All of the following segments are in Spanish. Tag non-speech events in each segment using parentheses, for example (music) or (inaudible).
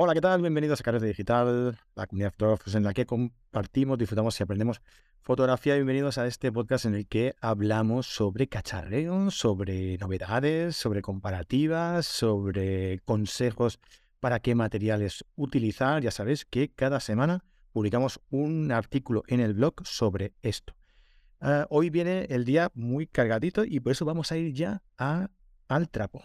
Hola, ¿qué tal? Bienvenidos a Carrete Digital, la comunidad de fotógrafos en la que compartimos, disfrutamos y aprendemos fotografía. Bienvenidos a este podcast en el que hablamos sobre cacharreo, sobre novedades, sobre comparativas, sobre consejos para qué materiales utilizar. Ya sabéis que cada semana publicamos un artículo en el blog sobre esto. Ah, hoy viene el día muy cargadito y por eso vamos a ir ya a, al trapo.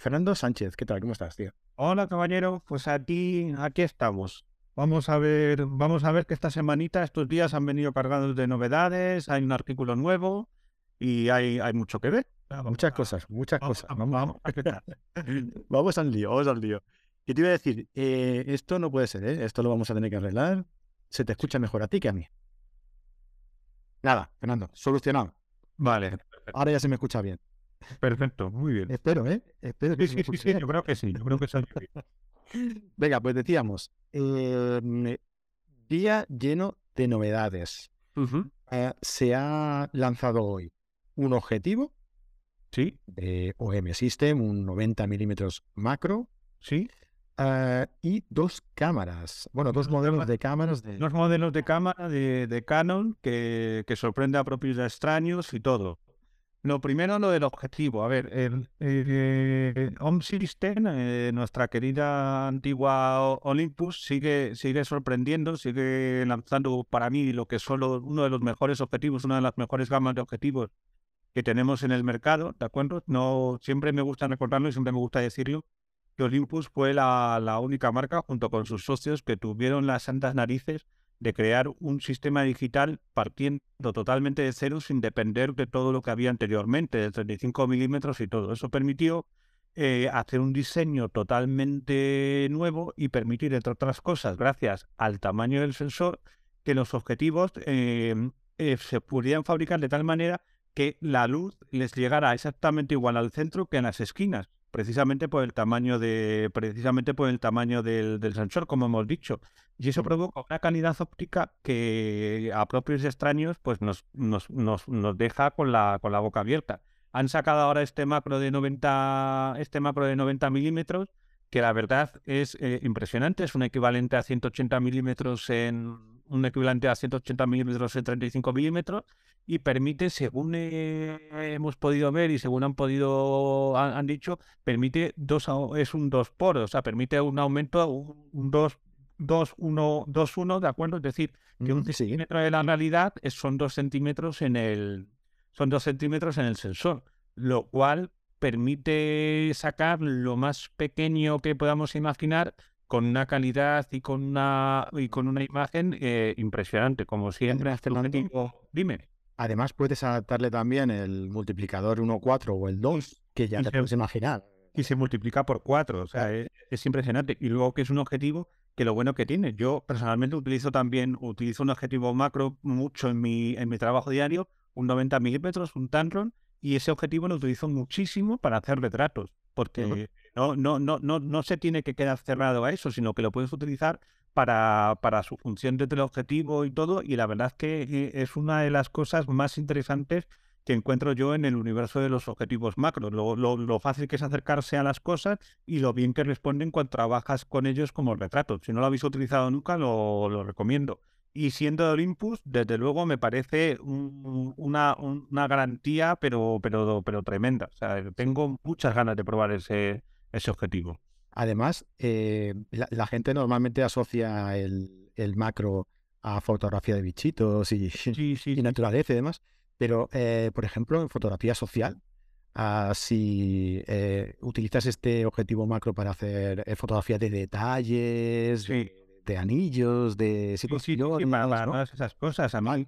Fernando Sánchez, ¿qué tal? ¿Cómo estás, tío? Hola, caballero. Pues aquí, aquí estamos. Vamos a ver, vamos a ver que esta semanita, estos días han venido cargados de novedades, hay un artículo nuevo y hay, hay mucho que ver. Muchas cosas, muchas Vamos, cosas. vamos, vamos. (laughs) Vamos al lío, vamos al lío. ¿Qué te iba a decir? Eh, esto no puede ser, ¿eh? Esto lo vamos a tener que arreglar. Se te escucha mejor a ti que a mí. Nada, Fernando, solucionado. Vale, Ahora ya se me escucha bien. Perfecto, muy bien. Espero, ¿eh? Espero que Sí, sí, sí, sí, yo creo que sí, yo creo que bien. (laughs) Venga, pues decíamos, eh, día lleno de novedades. Eh, se ha lanzado hoy un objetivo Sí, de OM System, un 90 milímetros macro, sí. eh, y dos cámaras. Bueno, dos Dos modelos cámaras. de cámaras de... Unos modelos de cámara de, de Canon que, que sorprende a propios extraños y todo. Lo primero, lo del objetivo. A ver, el, eh, Home System, eh, nuestra querida antigua Olympus, sigue, sigue sorprendiendo, sigue lanzando para mí lo que solo uno de los mejores objetivos, una de las mejores gamas de objetivos que tenemos en el mercado, ¿de acuerdo? No, siempre me gusta recordarlo y siempre me gusta decirlo, que Olympus fue la, la única marca, junto con sus socios, que tuvieron las santas narices de crear un sistema digital partiendo totalmente de cero sin depender de todo lo que había anteriormente, de 35 milímetros y todo. Eso permitió eh, hacer un diseño totalmente nuevo y permitir, entre otras cosas, gracias al tamaño del sensor, que los objetivos eh, eh, se pudieran fabricar de tal manera que la luz les llegara exactamente igual al centro que en las esquinas, precisamente por el tamaño de, precisamente por el tamaño del, del sensor, como hemos dicho. Y eso provoca una calidad óptica que a propios y extraños pues nos, nos, nos, nos deja con la, con la boca abierta. Han sacado ahora este macro de 90, este macro de 90 milímetros, que la verdad es eh, impresionante, es un equivalente a 180 milímetros en un equivalente a 180 milímetros en 35 milímetros y permite, según eh, hemos podido ver y según han podido han, han dicho, permite dos es un dos poros, o sea, permite un aumento un, un dos 2, 1, 2, 1, ¿de acuerdo? Es decir, que un Mm, sí. centímetro de la realidad es- son dos centímetros en el son dos centímetros en el sensor, lo cual permite sacar lo más pequeño que podamos imaginar con una calidad y con una y con una imagen eh, impresionante, como siempre hace el objetivo. Dime. Además, puedes adaptarle también el multiplicador 1.4 o el 2, que ya Y te se- puedes imaginar. y se multiplica por cuatro. O sea, es, es impresionante. Y luego que es un objetivo que lo bueno que tiene. Yo personalmente utilizo también, utilizo un objetivo macro mucho en mi, en mi trabajo diario, un 90 milímetros, un Tamron, y ese objetivo lo utilizo muchísimo para hacer retratos. Porque no, no, no, no, no se tiene que quedar cerrado a eso, sino que lo puedes utilizar para, para su función de teleobjetivo y todo. Y la verdad es que eh, es una de las cosas más interesantes que encuentro yo en el universo de los objetivos macro. Lo, lo- lo fácil que es acercarse a las cosas y lo bien que responden cuando trabajas con ellos como retratos. Si no lo habéis utilizado nunca, lo, lo recomiendo. Y siendo de Olympus, desde luego me parece un- una, un- una garantía, pero, pero, pero tremenda. Tengo muchas ganas de probar ese, ese objetivo. Además, eh, la, la gente normalmente asocia el, el macro a fotografía de bichitos y, (laughs) Sí, sí, y naturaleza y demás, pero, eh, por ejemplo, en fotografía social, ah, si eh, utilizas este objetivo macro para hacer fotografía de detalles, Sí. de, de anillos, de Sí, sí, sí, sí, para, situaciones, para ¿no? todas esas cosas. A mí,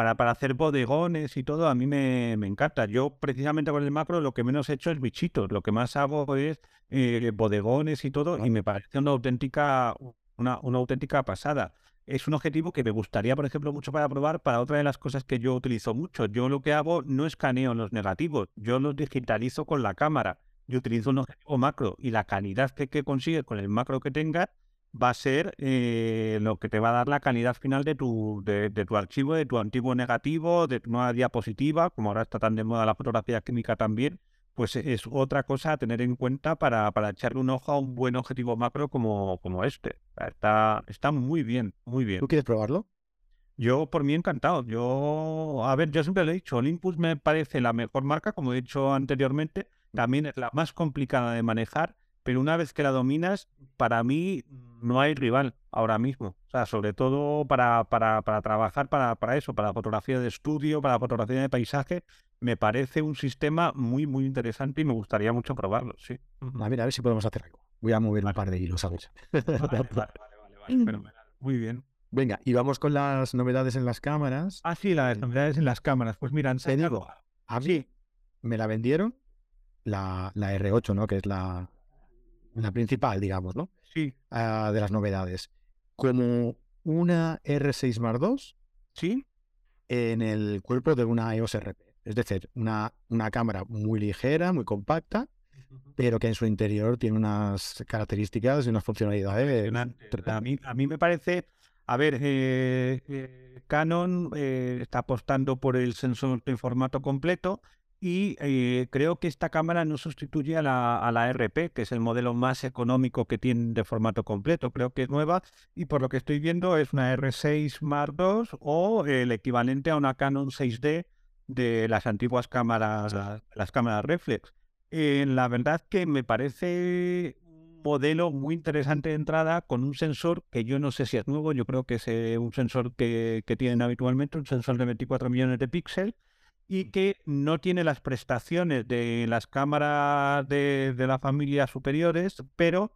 para, para hacer bodegones y todo, a mí me, me encanta. Yo, precisamente con el macro, lo que menos he hecho es bichitos. Lo que más hago es eh, bodegones y todo, y me parece una auténtica, una, una auténtica pasada. Es un objetivo que me gustaría, por ejemplo, mucho para probar para otra de las cosas que yo utilizo mucho. Yo lo que hago no escaneo los negativos, yo los digitalizo con la cámara. Yo utilizo un objetivo macro y la calidad que, que consigues con el macro que tengas va a ser eh, lo que te va a dar la calidad final de tu, de, de tu archivo, de tu antiguo negativo, de tu nueva diapositiva, como ahora está tan de moda la fotografía química también, pues es otra cosa a tener en cuenta para, para echarle un ojo a un buen objetivo macro como, como este. Está, está muy bien, muy bien. ¿Tú quieres probarlo? Yo por mí encantado. Yo, a ver, yo siempre lo he dicho, Olympus me parece la mejor marca, como he dicho anteriormente, también es la más complicada de manejar, pero una vez que la dominas, para mí no hay rival ahora mismo. O sea, sobre todo para, para, para trabajar para, para eso, para fotografía de estudio, para fotografía de paisaje, me parece un sistema muy, muy interesante y me gustaría mucho probarlo, sí. A ver, a ver si podemos hacer algo. Voy a mover un par de hilos, ¿sabes? Vale, vale, vale, vale, (laughs) fenomenal. Muy bien. Venga, y vamos con las novedades en las cámaras. Ah, sí, las novedades en las cámaras. Pues mira, Te digo, a mí me la vendieron la, la R8, ¿no? Que es la, la principal, digamos, ¿no? Sí. Ah, de las novedades. Como una R6 Mark II ¿Sí? en el cuerpo de una EOS RP. Es decir, una, una cámara muy ligera, muy compacta, pero que en su interior tiene unas características y unas funcionalidades. A mí, a mí me parece, a ver, eh, eh, Canon eh, está apostando por el sensor en formato completo y eh, creo que esta cámara no sustituye a la, a la RP, que es el modelo más económico que tienen de formato completo. Creo que es nueva y por lo que estoy viendo es una R6 Mark II o el equivalente a una Canon 6D de las antiguas cámaras, las, las cámaras reflex. Eh, la verdad que me parece un modelo muy interesante de entrada con un sensor que yo no sé si es nuevo, yo creo que es eh, un sensor que, que tienen habitualmente, un sensor de 24 millones de píxeles y que no tiene las prestaciones de las cámaras de, de la familia superiores, pero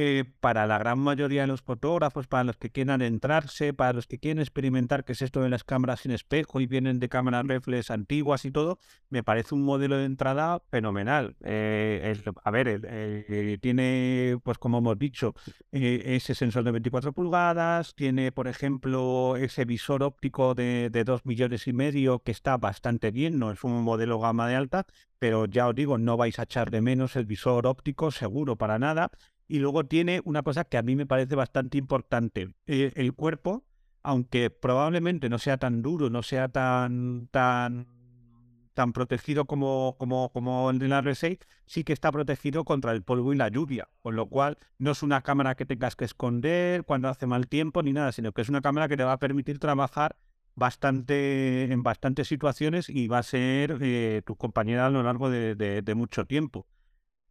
eh, para la gran mayoría de los fotógrafos, para los que quieran entrarse, para los que quieren experimentar qué es esto de las cámaras sin espejo y vienen de cámaras reflex antiguas y todo, me parece un modelo de entrada fenomenal. Eh, a ver, el- tiene, pues como hemos dicho, eh, ese sensor de 24 pulgadas, tiene, por ejemplo, ese visor óptico de, de 2 millones y medio que está bastante bien, no es un modelo gama de alta, pero ya os digo, no vais a echar de menos el visor óptico, seguro, para nada. Y luego tiene una cosa que a mí me parece bastante importante. eh, el cuerpo, aunque probablemente no sea tan duro, no sea tan, tan, tan protegido como, como, como el de la R6, sí que está protegido contra el polvo y la lluvia. Con lo cual, no es una cámara que tengas que esconder cuando hace mal tiempo ni nada, sino que es una cámara que te va a permitir trabajar bastante en bastantes situaciones y va a ser eh, tu compañera a lo largo de- mucho tiempo.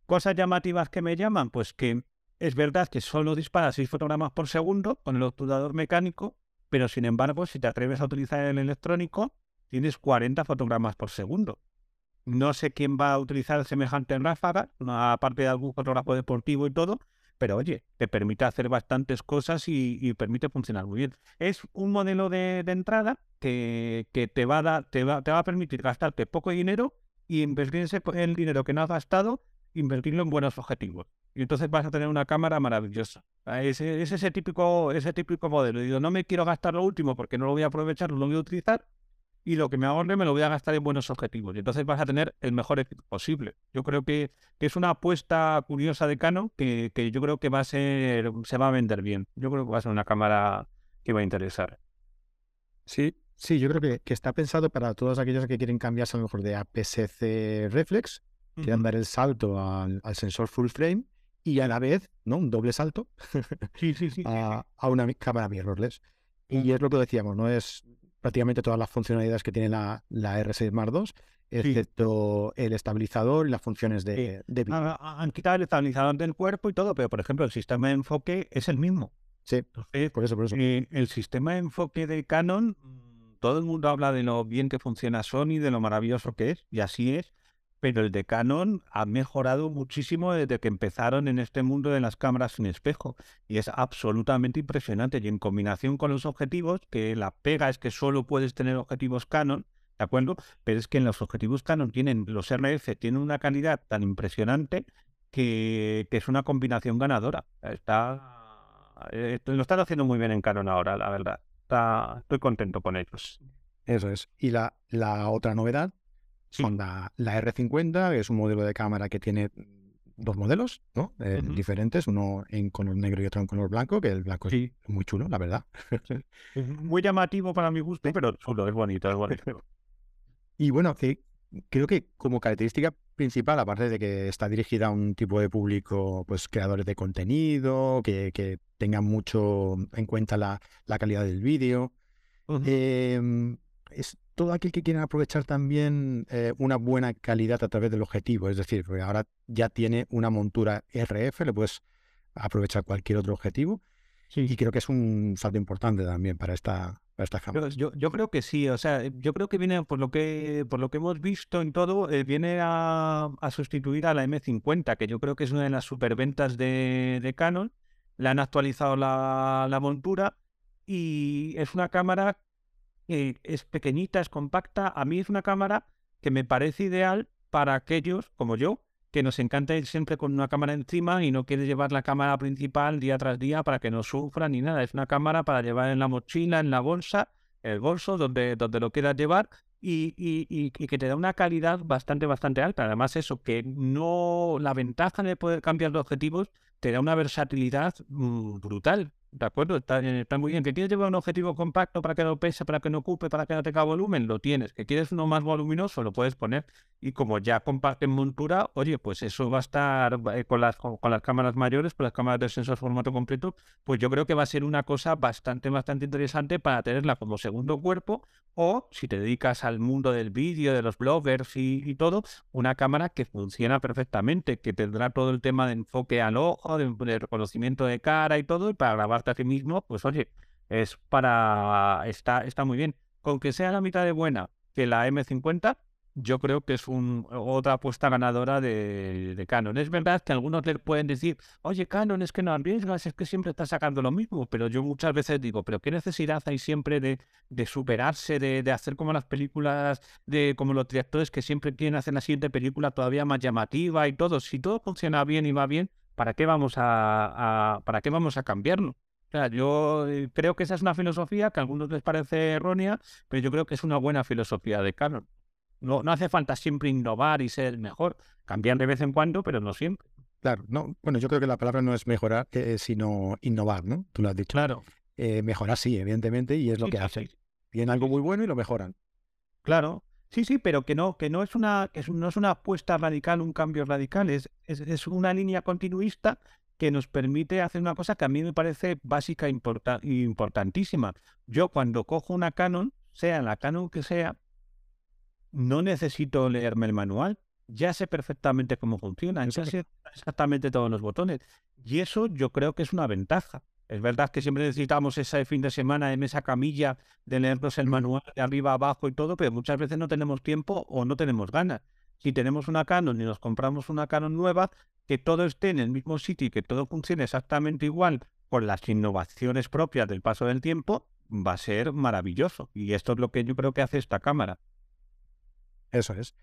Cosas llamativas que me llaman, pues que es verdad que solo dispara 6 fotogramas por segundo con el obturador mecánico, pero sin embargo, si te atreves a utilizar el electrónico, tienes 40 fotogramas por segundo. No sé quién va a utilizar semejante ráfaga, aparte de algún fotógrafo deportivo y todo, pero oye, te permite hacer bastantes cosas y, permite funcionar muy bien. Es un modelo de, entrada que, te, va a dar- te, va, a permitir gastarte poco dinero y invertir el dinero que no has gastado, invertirlo en buenos objetivos. Y entonces vas a tener una cámara maravillosa. Ah, Es, es ese típico, ese típico modelo. Digo, no me quiero gastar lo último porque no lo voy a aprovechar, no lo voy a utilizar. Y lo que me ahorre me lo voy a gastar en buenos objetivos. Y entonces vas a tener el mejor equipo posible. Yo creo que, que es una apuesta curiosa de Canon que, que yo creo que va a ser, se va a vender bien. Yo creo que va a ser una cámara que va a interesar. Sí, sí, yo creo que, que está pensado para todos aquellos que quieren cambiarse a lo mejor de APS-C reflex, quieren dar el salto al, al sensor full frame y a la vez, ¿no? Un doble salto Sí, sí, sí. a, a una cámara mirrorless. Y es lo que decíamos, ¿no? Es prácticamente todas las funcionalidades que tiene la, la R6 Mark II, excepto el estabilizador y las funciones de, de. Ah, ah, Han quitado el estabilizador del cuerpo y todo, pero por ejemplo el sistema de enfoque es el mismo. Sí, Entonces, por eso, por eso. Eh, el sistema de enfoque de Canon, mm, todo el mundo habla de lo bien que funciona Sony, de lo maravilloso que es, y así es, pero el de Canon ha mejorado muchísimo desde que empezaron en este mundo de las cámaras sin espejo, y es absolutamente impresionante. Y en combinación con los objetivos, que la pega es que solo puedes tener objetivos Canon, ¿de acuerdo? Pero es que en los objetivos Canon tienen, los RF tienen una calidad tan impresionante que, es una combinación ganadora. Está, eh, lo están haciendo muy bien en Canon ahora, la verdad. Estoy contento con ellos. Eso es. Y la, la otra novedad. Son la, la R50, que es un modelo de cámara que tiene dos modelos, ¿no? Eh. Diferentes, uno en color negro y otro en color blanco, que el blanco Sí. es muy chulo, la verdad. (laughs) Muy llamativo para mi gusto, pero chulo, es bonito, es bonito. (laughs) Y bueno, que creo que como característica principal, aparte de que está dirigida a un tipo de público, pues creadores de contenido, que, que tengan mucho en cuenta la, la calidad del vídeo, em, es todo aquel que quiera aprovechar también eh, una buena calidad a través del objetivo. Es decir, ahora ya tiene una montura RF, le puedes aprovechar cualquier otro objetivo. Y creo que es un salto importante también para esta, yo, yo, creo que sí, o sea, yo creo que viene, por lo que, por lo que hemos visto en todo, eh, viene a, sustituir a la M50, que yo creo que es una de las superventas de, de Canon. Le han actualizado la, montura y es una cámara es pequeñita, es compacta. A mí es una cámara que me parece ideal para aquellos como yo, que nos encanta ir siempre con una cámara encima y no quiere llevar la cámara principal día tras día para que no sufra ni nada. Es una cámara para llevar en la mochila, en la bolsa, el bolso, donde, donde lo quieras llevar y, y, que te da una calidad bastante, bastante alta. Además, eso, que no la ventaja de poder cambiar de objetivos te da una versatilidad mm, brutal. ¿De acuerdo? Está, está, muy bien. ¿Que quieres llevar un objetivo compacto para que no pese, para que no ocupe, para que no tenga volumen? Lo tienes. ¿Que quieres uno más voluminoso? Lo puedes poner. Y como ya comparten montura, oye, pues eso va a estar eh, con, las, con, las cámaras mayores, con las cámaras de sensor formato completo, pues yo creo que va a ser una cosa bastante, bastante interesante para tenerla como segundo cuerpo o si te dedicas al mundo del vídeo, de los bloggers y, todo, una cámara que funciona perfectamente, que tendrá todo el tema de enfoque al ojo, de, reconocimiento de cara y todo, y para grabar a ti mismo, pues oye, es para. Está, está muy bien. Con que sea la mitad de buena que la M50, yo creo que es un, otra apuesta ganadora de, Canon. Es verdad que algunos le pueden decir, oye, Canon, es que no arriesgas, es que siempre estás sacando lo mismo, pero yo muchas veces digo, pero ¿qué necesidad hay siempre de, de superarse, de, de, hacer como las películas, de como los directores que siempre quieren hacer la siguiente película todavía más llamativa y todo? Si todo funciona bien y va bien, ¿para qué vamos a ¿para qué vamos a cambiarlo? yo eh, creo que esa es una filosofía que a algunos les parece errónea, pero yo creo que es una buena filosofía de Canon. No, no hace falta siempre innovar y ser mejor. Cambiar de vez en cuando, pero no siempre. Claro, no, bueno, yo creo que la palabra no es mejorar, eh, sino innovar, ¿no? Tú lo has dicho. Claro. Eh, mejorar sí, evidentemente, y es lo que hacen. Tienen algo muy bueno y lo mejoran. Claro, Sí, sí, pero que no, que no es una, que no es una apuesta radical, un cambio radical, es, es, es, una línea continuista que nos permite hacer una cosa que a mí me parece básica e importantísima. Yo cuando cojo una Canon, sea la Canon que sea, no necesito leerme el manual. Ya sé perfectamente cómo funciona, ya sé exactamente todos los botones. Y eso yo creo que es una ventaja. Es verdad que siempre necesitamos ese fin de semana en esa camilla de leernos el manual de arriba abajo y todo, pero muchas veces no tenemos tiempo o no tenemos ganas. Si tenemos una Canon y nos compramos una Canon nueva, que todo esté en el mismo sitio y que todo funcione exactamente igual con las innovaciones propias del paso del tiempo, va a ser maravilloso. Y esto es lo que yo creo que hace esta cámara. Eso es.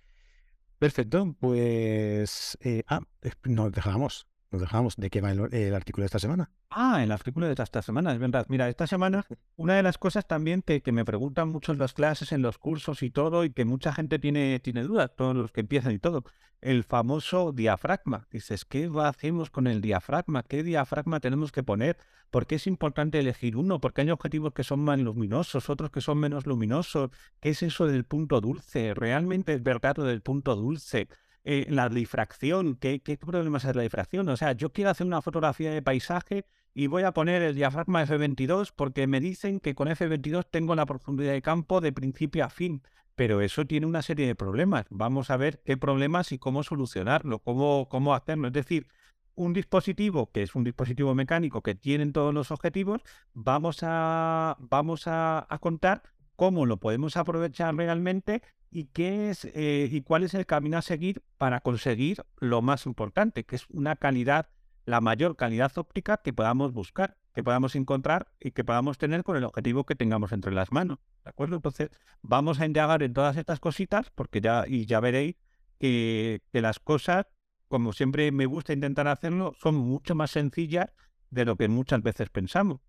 Perfecto, pues... Eh, ah, nos dejamos, nos dejamos. ¿De qué va el artículo de esta semana? Ah, el artículo de esta semana, es verdad. Mira, esta semana, (laughs) una de las cosas también que, me preguntan mucho en las clases, en los cursos y todo, y que mucha gente tiene, tiene dudas, todos los que empiezan y todo, el famoso diafragma. Dices, ¿qué hacemos con el diafragma? ¿Qué diafragma tenemos que poner? ¿Por qué es importante elegir uno? Porque hay objetivos que son más luminosos, otros que son menos luminosos. ¿Qué es eso del punto dulce? ¿Realmente es verdad lo del punto dulce? Eh, la difracción, ¿qué, ¿qué problemas es la difracción? O sea, yo quiero hacer una fotografía de paisaje y voy a poner el diafragma F22 porque me dicen que con F22 tengo la profundidad de campo de principio a fin. Pero eso tiene una serie de problemas. Vamos a ver qué problemas y cómo solucionarlo, cómo, cómo hacerlo. Es decir, un dispositivo que es un dispositivo mecánico que tiene todos los objetivos, vamos a, vamos a, contar cómo lo podemos aprovechar realmente y qué es eh, y cuál es el camino a seguir para conseguir lo más importante, que es una calidad la mayor calidad óptica que podamos buscar, que podamos encontrar y que podamos tener con el objetivo que tengamos entre las manos. ¿De acuerdo? Entonces, vamos a indagar en todas estas cositas, porque ya, y ya veréis que, las cosas, como siempre me gusta intentar hacerlo, son mucho más sencillas de lo que muchas veces pensamos.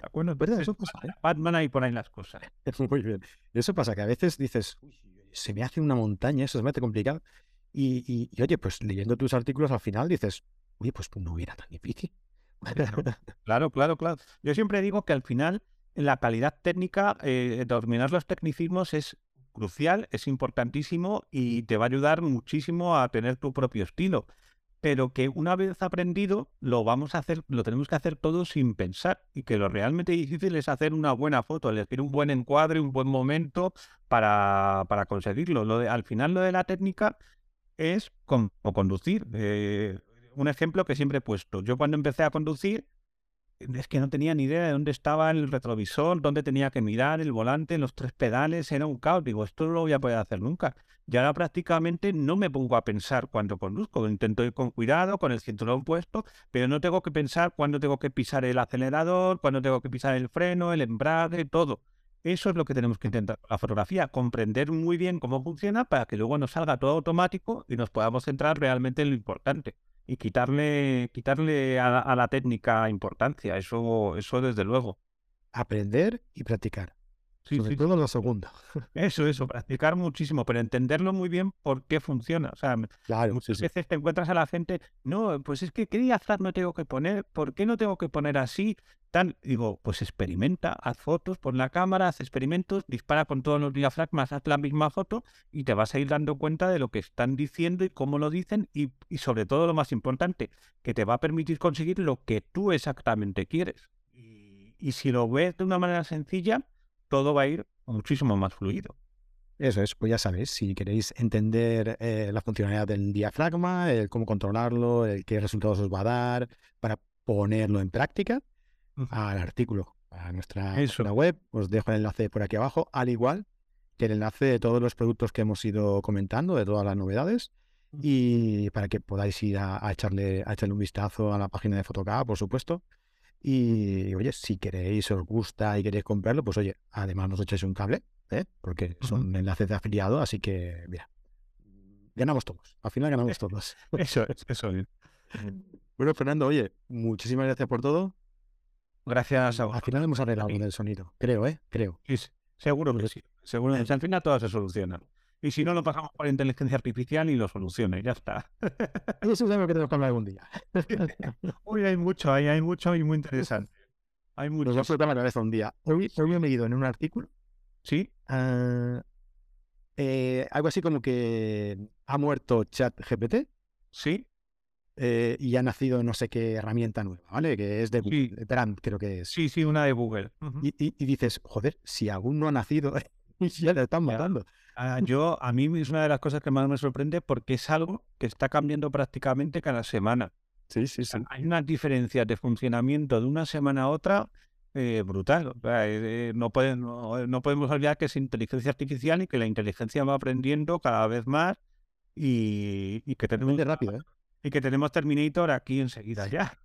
¿De acuerdo? ¿Verdad? Eso pasa. ¿eh? Batman ahí por ahí las cosas. (laughs) Muy bien. Eso pasa, que a veces dices, se me hace una montaña, eso se me hace complicado. y, oye, pues leyendo tus artículos al final dices, oye, pues, pues no hubiera tan difícil. (laughs) Claro, claro, claro. Yo siempre digo que al final la calidad técnica, eh, dominar los tecnicismos es crucial, es importantísimo y te va a ayudar muchísimo a tener tu propio estilo. Pero que una vez aprendido, lo vamos a hacer, lo tenemos que hacer todo sin pensar. Y que lo realmente difícil es hacer una buena foto, elegir un buen encuadre, un buen momento para, para conseguirlo. Lo de, al final, lo de la técnica es como conducir. Eh, un ejemplo que siempre he puesto. Yo cuando empecé a conducir, es que no tenía ni idea de dónde estaba el retrovisor, dónde tenía que mirar, el volante, los tres pedales, era un caos. Digo, esto no lo voy a poder hacer nunca. Y ahora prácticamente no me pongo a pensar cuando conduzco. Intento ir con cuidado, con el cinturón puesto, pero no tengo que pensar cuándo tengo que pisar el acelerador, cuándo tengo que pisar el freno, el embrague, todo. Eso es lo que tenemos que intentar la fotografía, comprender muy bien cómo funciona para que luego nos salga todo automático y nos podamos centrar realmente en lo importante y quitarle, quitarle a, la técnica importancia, eso, eso desde luego. Aprender y practicar. Sí, Sobre todo lo segundo. (laughs) Eso, eso, practicar muchísimo, pero entenderlo muy bien por qué funciona. O sea, muchas veces te encuentras a la gente, no, pues es que qué diafragma tengo que poner, ¿por qué no tengo que poner así? Tan, digo, pues experimenta, haz fotos, pon la cámara, haz experimentos, dispara con todos los diafragmas, haz la misma foto y te vas a ir dando cuenta de lo que están diciendo y cómo lo dicen y, y sobre todo lo más importante, que te va a permitir conseguir lo que tú exactamente quieres. Y, y si lo ves de una manera sencilla, todo va a ir muchísimo más fluido. Eso es, pues ya sabéis, si queréis entender eh, la funcionalidad del diafragma, el cómo controlarlo, el qué resultados os va a dar, para ponerlo en práctica, al artículo, a nuestra, web, os dejo el enlace por aquí abajo, al igual que el enlace de todos los productos que hemos ido comentando, de todas las novedades, y para que podáis ir a, echarle, a echarle un vistazo a la página de Photocap, por supuesto, y oye, si queréis, os gusta y queréis comprarlo, pues oye, además nos echáis un cable, ¿eh? porque son enlaces de afiliado, así que mira, ganamos todos. Al final ganamos todos. (laughs) eso es, eso es. Bueno, Fernando, oye, muchísimas gracias por todo. Gracias a vos. Al final hemos arreglado con el sonido, creo, ¿eh? Creo. Sí, seguro que sí. Seguro. Al final todo se soluciona. Y si no, lo pasamos por inteligencia artificial y lo soluciona y ya está. (laughs) Eso es algo que tenemos que hablar algún día. (laughs) Hoy hay mucho, hay, hay mucho y muy interesante. Hay mucho. Nos vamos a la vez un día. Hoy, hoy me he leído en un artículo. Sí. Ah, eh, algo así como que ha muerto ChatGPT. Sí. Eh, y ha nacido no sé qué herramienta nueva, ¿vale? Que es de Google, Brand, creo que es. Sí, sí, una de Google. y, y, dices, joder, si aún no ha nacido, (laughs) ya le están matando. Ah, yo, a mí es una de las cosas que más me sorprende porque es algo que está cambiando prácticamente cada semana. Sí, sí, sí. Hay una diferencia de funcionamiento de una semana a otra eh, brutal. O sea, eh, no, no, podemos olvidar que es inteligencia artificial y que la inteligencia va aprendiendo cada vez más y, que tenemos rápido, ¿eh? y que tenemos Terminator aquí enseguida ya.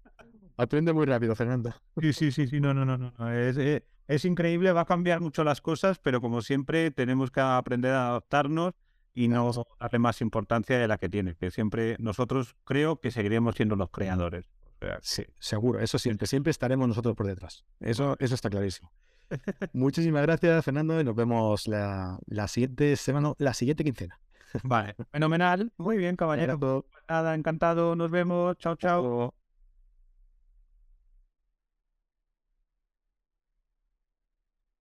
Aprende muy rápido, Fernando. Sí, sí, sí, sí, no, no, no, no. Es, eh, es increíble, va a cambiar mucho las cosas, pero como siempre tenemos que aprender a adaptarnos y no darle más importancia de la que tiene, que siempre nosotros creo que seguiremos siendo los creadores. sí, seguro, eso siempre, siempre estaremos nosotros por detrás. Eso, eso está clarísimo. (laughs) Muchísimas gracias, Fernando, y nos vemos la, la siguiente semana, la siguiente quincena. Vale, fenomenal. Muy bien, (laughs) caballero. Pues nada, encantado. Nos vemos. Chao, chao.